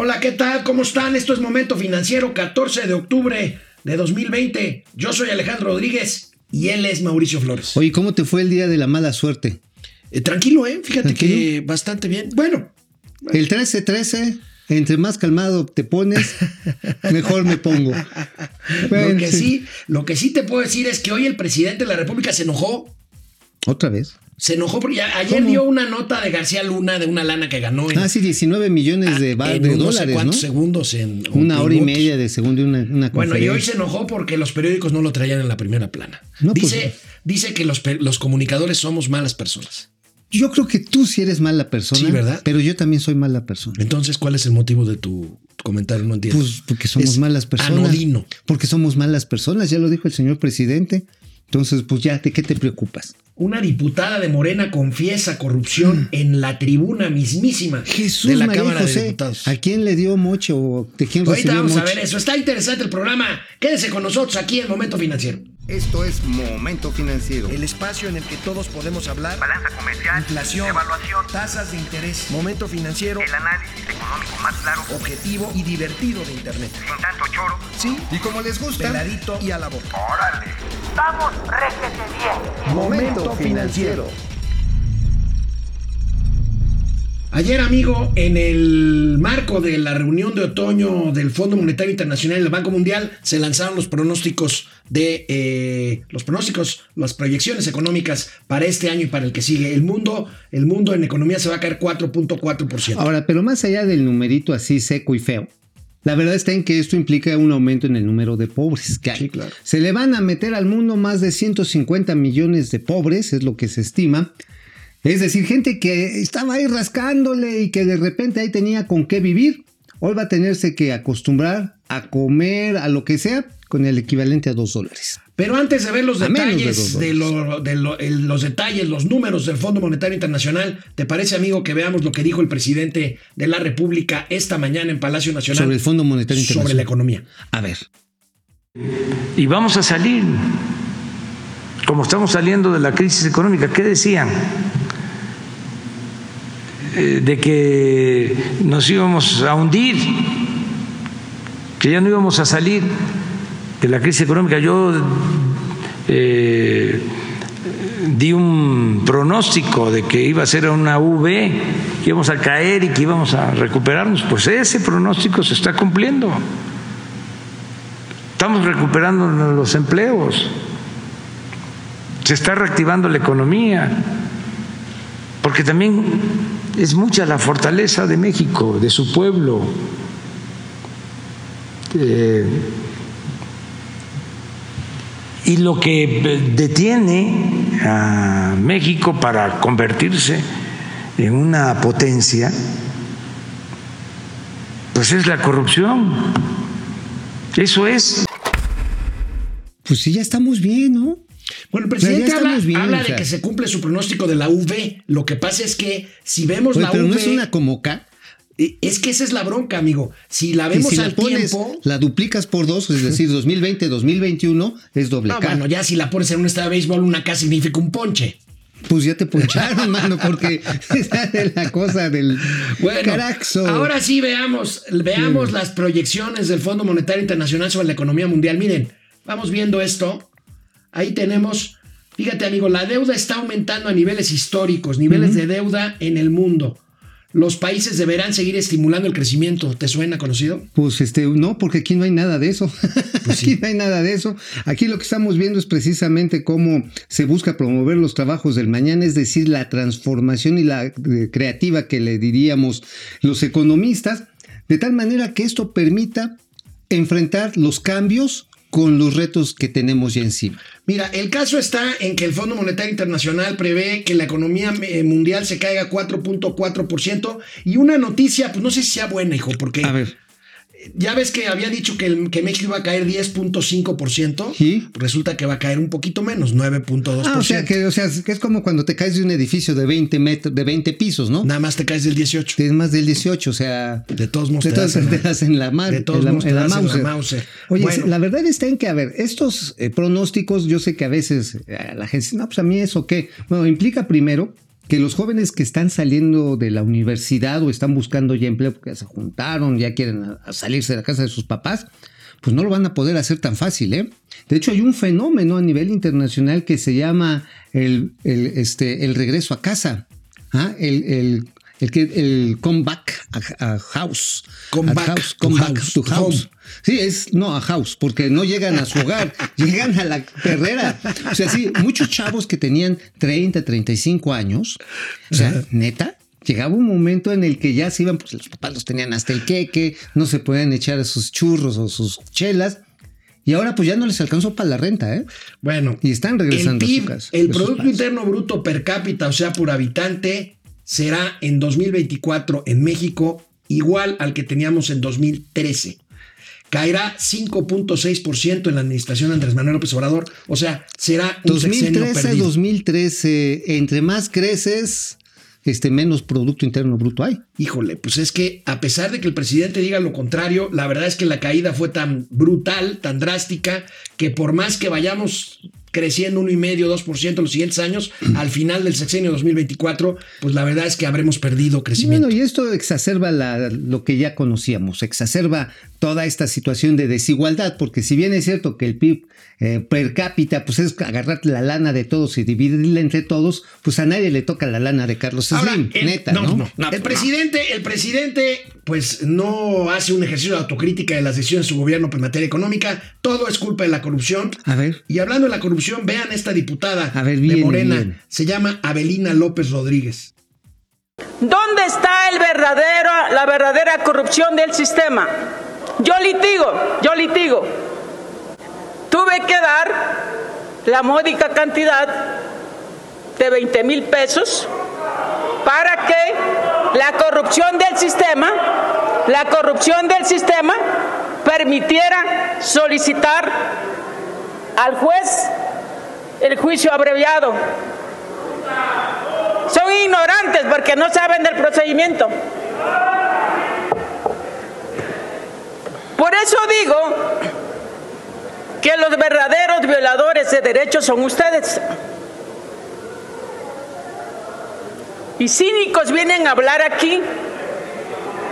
Hola, ¿qué tal? ¿Cómo están? Esto es Momento Financiero, 14 de octubre de 2020. Yo soy Alejandro Rodríguez y él es Mauricio Flores. Oye, ¿cómo te fue el día de la mala suerte? Eh, tranquilo, ¿eh? Fíjate que bastante bien. Bueno. El 13-13, entre más calmado te pones, mejor me pongo. lo, que sí, lo que sí te puedo decir es que hoy el presidente de la República se enojó. ¿Otra vez? Se enojó porque ayer dio una nota de García Luna de una lana que ganó. En, ah, sí, 19 millones de, ah, de no sé cuántos segundos en. Una hora y media de segundo y una, una Bueno, y hoy se enojó porque los periódicos no lo traían en la primera plana. No, pues, dice, dice que los, los comunicadores somos malas personas. Yo creo que tú sí eres mala persona. Sí, ¿verdad? Pero yo también soy mala persona. Entonces, ¿cuál es el motivo de tu comentario? No entiendo. Pues porque somos Es malas personas. anodino. Porque somos malas personas, ya lo dijo el señor presidente. Entonces, pues ya, ¿de qué te preocupas? Una diputada de Morena confiesa corrupción en la tribuna mismísima Mm. Jesús de la María Cámara de José, Diputados. ¿a quién le dio mocho o de quién Ahorita recibió vamos a ver eso. Está interesante el programa. Quédese con nosotros aquí en Momento Financiero. Esto es Momento Financiero. El espacio en el que todos podemos hablar. Balanza comercial, Inflación, evaluación, tasas de interés, momento financiero, el análisis económico más claro, objetivo y divertido de Internet. sin tanto choro. Sí, Y como les gusta, peladito y a la boca. ¡Órale! ¡Vamos, réjete bien! Momento Financiero. Ayer, amigo, en el marco de la reunión de otoño del Fondo Monetario Internacional y del Banco Mundial, se lanzaron los pronósticos de eh, los pronósticos, las proyecciones económicas para este año y para el que sigue. El mundo, el mundo en economía se va a caer 4.4%. Ahora, pero más allá del numerito así seco y feo, la verdad está en que esto implica un aumento en el número de pobres que hay. Sí, claro. Se le van a meter al mundo más de 150 millones de pobres, es lo que se estima. Es decir, gente que estaba ahí rascándole y que de repente ahí tenía con qué vivir. Hoy va a tenerse que acostumbrar a comer, a lo que sea, con el equivalente a dos dólares. Pero antes de ver los A menos de detalles de, lo- de lo- el- los detalles, los números del Fondo Monetario Internacional, ¿te parece, amigo, que veamos lo que dijo el presidente de la República esta mañana en Palacio Nacional Sobre el Fondo Monetario sobre la Internacional. economía? A ver. y vamos a salir, como estamos saliendo de la crisis económica. ¿Qué decían? Eh, de que nos íbamos a hundir, que ya no íbamos a salir de la crisis económica. Yo eh, di un pronóstico de que iba a ser una V, que íbamos a caer y que íbamos a recuperarnos. Pues ese pronóstico se está cumpliendo. Estamos recuperando los empleos, se está reactivando la economía, porque también es mucha la fortaleza de México, de su pueblo. Eh, y lo que detiene a México para convertirse en una potencia, pues es la corrupción. Eso es. Pues sí, ya estamos bien, ¿no? Bueno, el presidente habla, estamos bien, habla o de que se cumple su pronóstico de la V. Lo que pasa es que si vemos Oye, la pero V, no es una eh, es que esa es la bronca, amigo. Si la Y vemos la al pones, tiempo, la duplicas por dos, es decir, 2020, 2021, es doble no, K. bueno, ya si la pones en un estadio de béisbol, una K significa un ponche. Pues ya te poncharon, mano, porque esa es la cosa del Bueno, caraxo. ahora sí veamos, veamos las proyecciones del Fondo Monetario Internacional sobre la economía mundial. Miren, vamos viendo esto. Ahí tenemos, fíjate amigo, la deuda está aumentando a niveles históricos, niveles de deuda en el mundo. Los países deberán seguir estimulando el crecimiento. ¿Te suena conocido? Pues este, no, porque aquí no hay nada de eso. Pues aquí no hay nada de eso. Aquí lo que estamos viendo es precisamente cómo se busca promover los trabajos del mañana, es decir, la transformación y la eh, creativa que le diríamos los economistas, de tal manera que esto permita enfrentar los cambios con los retos que tenemos ya encima. Mira, el caso está en que el Fondo Monetario Internacional prevé que la economía eh, mundial se caiga 4.4% y una noticia, pues no sé si sea buena, hijo, porque A ver, ya ves que había dicho que, el- que México iba a caer 10.5%, Sí. resulta que va a caer un poquito menos, 9.2%. ah, o sea, que, o sea, que es como cuando te caes de un edificio de 20 metros, de 20 pisos, ¿no? Nada más te caes del 18. Es más del 18, o sea. De todos modos de te todas das en- te das en la mano. de todos modos te la la. Oye, Bueno. la verdad está en que, a ver, estos eh, pronósticos, yo sé que a veces eh, la gente dice, no, pues a mí eso qué. Bueno, implica primero que los jóvenes que están saliendo de la universidad o están buscando ya empleo porque se juntaron, ya quieren salirse de la casa de sus papás, pues no lo van a poder hacer tan fácil, ¿eh? De hecho, hay un fenómeno a nivel internacional que se llama el, el, este, el regreso a casa. ¿ah? El, el, que, el comeback a, a house. Come A back house, to house, to to house. home. Sí, es no a house, porque no llegan a su hogar, llegan a la perrera. O sea, sí, muchos chavos que tenían 30, 35 años, o sea, neta, llegaba un momento en el que ya se iban, pues los papás los tenían hasta el queque, no se podían echar sus churros o sus chelas. Y ahora pues ya no les alcanzó para la renta, ¿eh? Bueno, Y están regresando el a su casa, Producto. Interno Bruto per cápita, o sea, por habitante, será en 2024 en México igual al que teníamos en 2013. Caerá 5.6% en la administración de Andrés Manuel López Obrador, o sea, será un sexenio 2013, perdido. 2013, entre más creces, este, menos Producto Interno Bruto hay. Híjole, pues es que a pesar de que el presidente diga lo contrario, la verdad es que la caída fue tan brutal, tan drástica, que por más que vayamos creciendo 1,5, 2% en los siguientes años, al final del sexenio 2024, pues la verdad es que habremos perdido crecimiento. Bueno, y esto exacerba la- lo que ya conocíamos, exacerba toda esta situación de desigualdad, porque si bien es cierto que el PIB eh, per cápita, pues es agarrar la lana de todos y dividirla entre todos, pues a nadie le toca la lana de Carlos Ahora, Slim, el- neta, no, ¿no? no, no. El presidente, el presidente, pues no hace un ejercicio de autocrítica de las decisiones de su gobierno en materia económica. Todo es culpa de la corrupción. A ver. Y hablando de la corrupción, vean esta diputada A ver, de Morena. bien. Se llama Abelina López Rodríguez. ¿Dónde está el verdadero, la verdadera corrupción del sistema? Yo litigo, yo litigo. Tuve que dar la módica cantidad de 20 mil pesos para que la corrupción del sistema, la corrupción del sistema permitiera solicitar al juez el juicio abreviado. Son ignorantes porque no saben del procedimiento. Por eso digo que los verdaderos violadores de derechos son ustedes. Y cínicos vienen a hablar aquí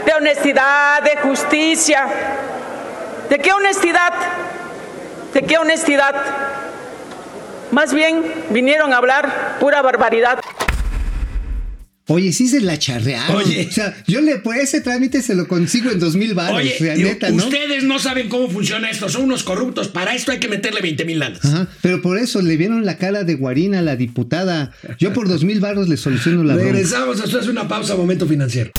de honestidad, de justicia. ¿De qué honestidad? ¿De qué honestidad? Más bien vinieron a hablar pura barbaridad. Oye, sí se la charrearon. Oye. O sea, yo le por ese trámite se lo consigo en dos mil baros. Oye, o sea, digo, neta, ¿no? ustedes no saben cómo funciona esto, son unos corruptos. Para esto hay que meterle 20 mil lanas. Ajá, pero por eso le vieron la cara de Guarina a la diputada. Yo por dos mil baros le soluciono la. Regresamos después de una pausa, momento financiero.